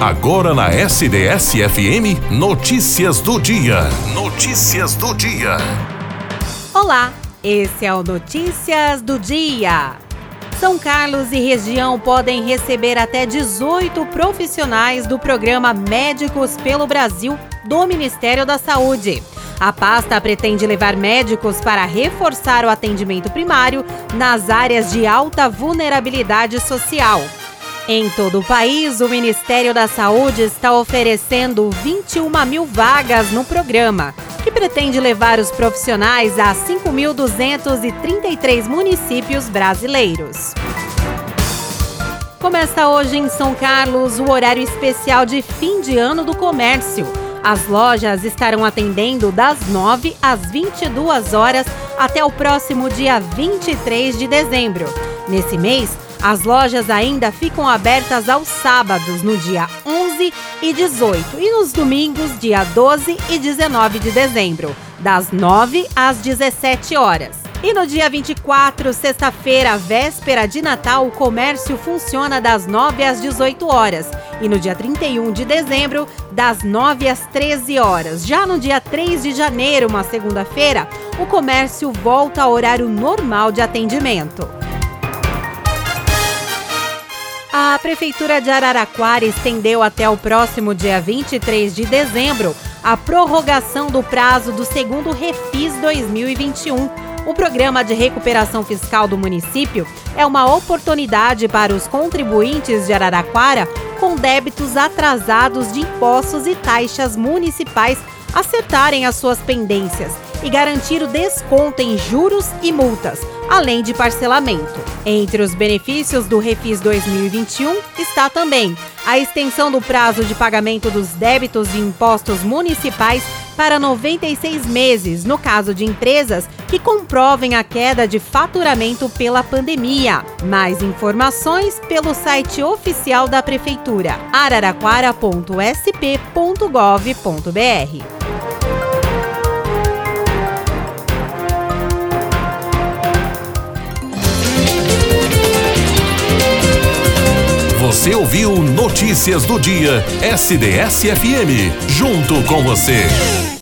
Agora na SDS-FM, notícias do dia. Notícias do dia. Olá, esse é o Notícias do Dia. São Carlos e região podem receber até 18 profissionais do programa Médicos pelo Brasil do Ministério da Saúde. A pasta pretende levar médicos para reforçar o atendimento primário nas áreas de alta vulnerabilidade social. Em todo o país, o Ministério da Saúde está oferecendo 21 mil vagas no programa, que pretende levar os profissionais a 5.233 municípios brasileiros. Começa hoje em São Carlos o horário especial de fim de ano do comércio. As lojas estarão atendendo das 9 às 22 horas até o próximo dia 23 de dezembro. Nesse mês, as lojas ainda ficam abertas aos sábados, no dia 11 e 18, e nos domingos, dia 12 e 19 de dezembro, das 9 às 17 horas. E no dia 24, sexta-feira, véspera de Natal, o comércio funciona das 9 às 18 horas. E no dia 31 de dezembro, das 9 às 13 horas. Já no dia 3 de janeiro, uma segunda-feira, o comércio volta ao horário normal de atendimento. A Prefeitura de Araraquara estendeu até o próximo dia 23 de dezembro a prorrogação do prazo do segundo Refis 2021. O programa de recuperação fiscal do município é uma oportunidade para os contribuintes de Araraquara com débitos atrasados de impostos e taxas municipais acertarem as suas pendências e garantir o desconto em juros e multas, além de parcelamento. Entre os benefícios do Refis 2021 está também a extensão do prazo de pagamento dos débitos de impostos municipais para 96 meses, no caso de empresas que comprovem a queda de faturamento pela pandemia. Mais informações pelo site oficial da Prefeitura araraquara.sp.gov.br. Você ouviu Notícias do Dia SDS-FM. Junto com você.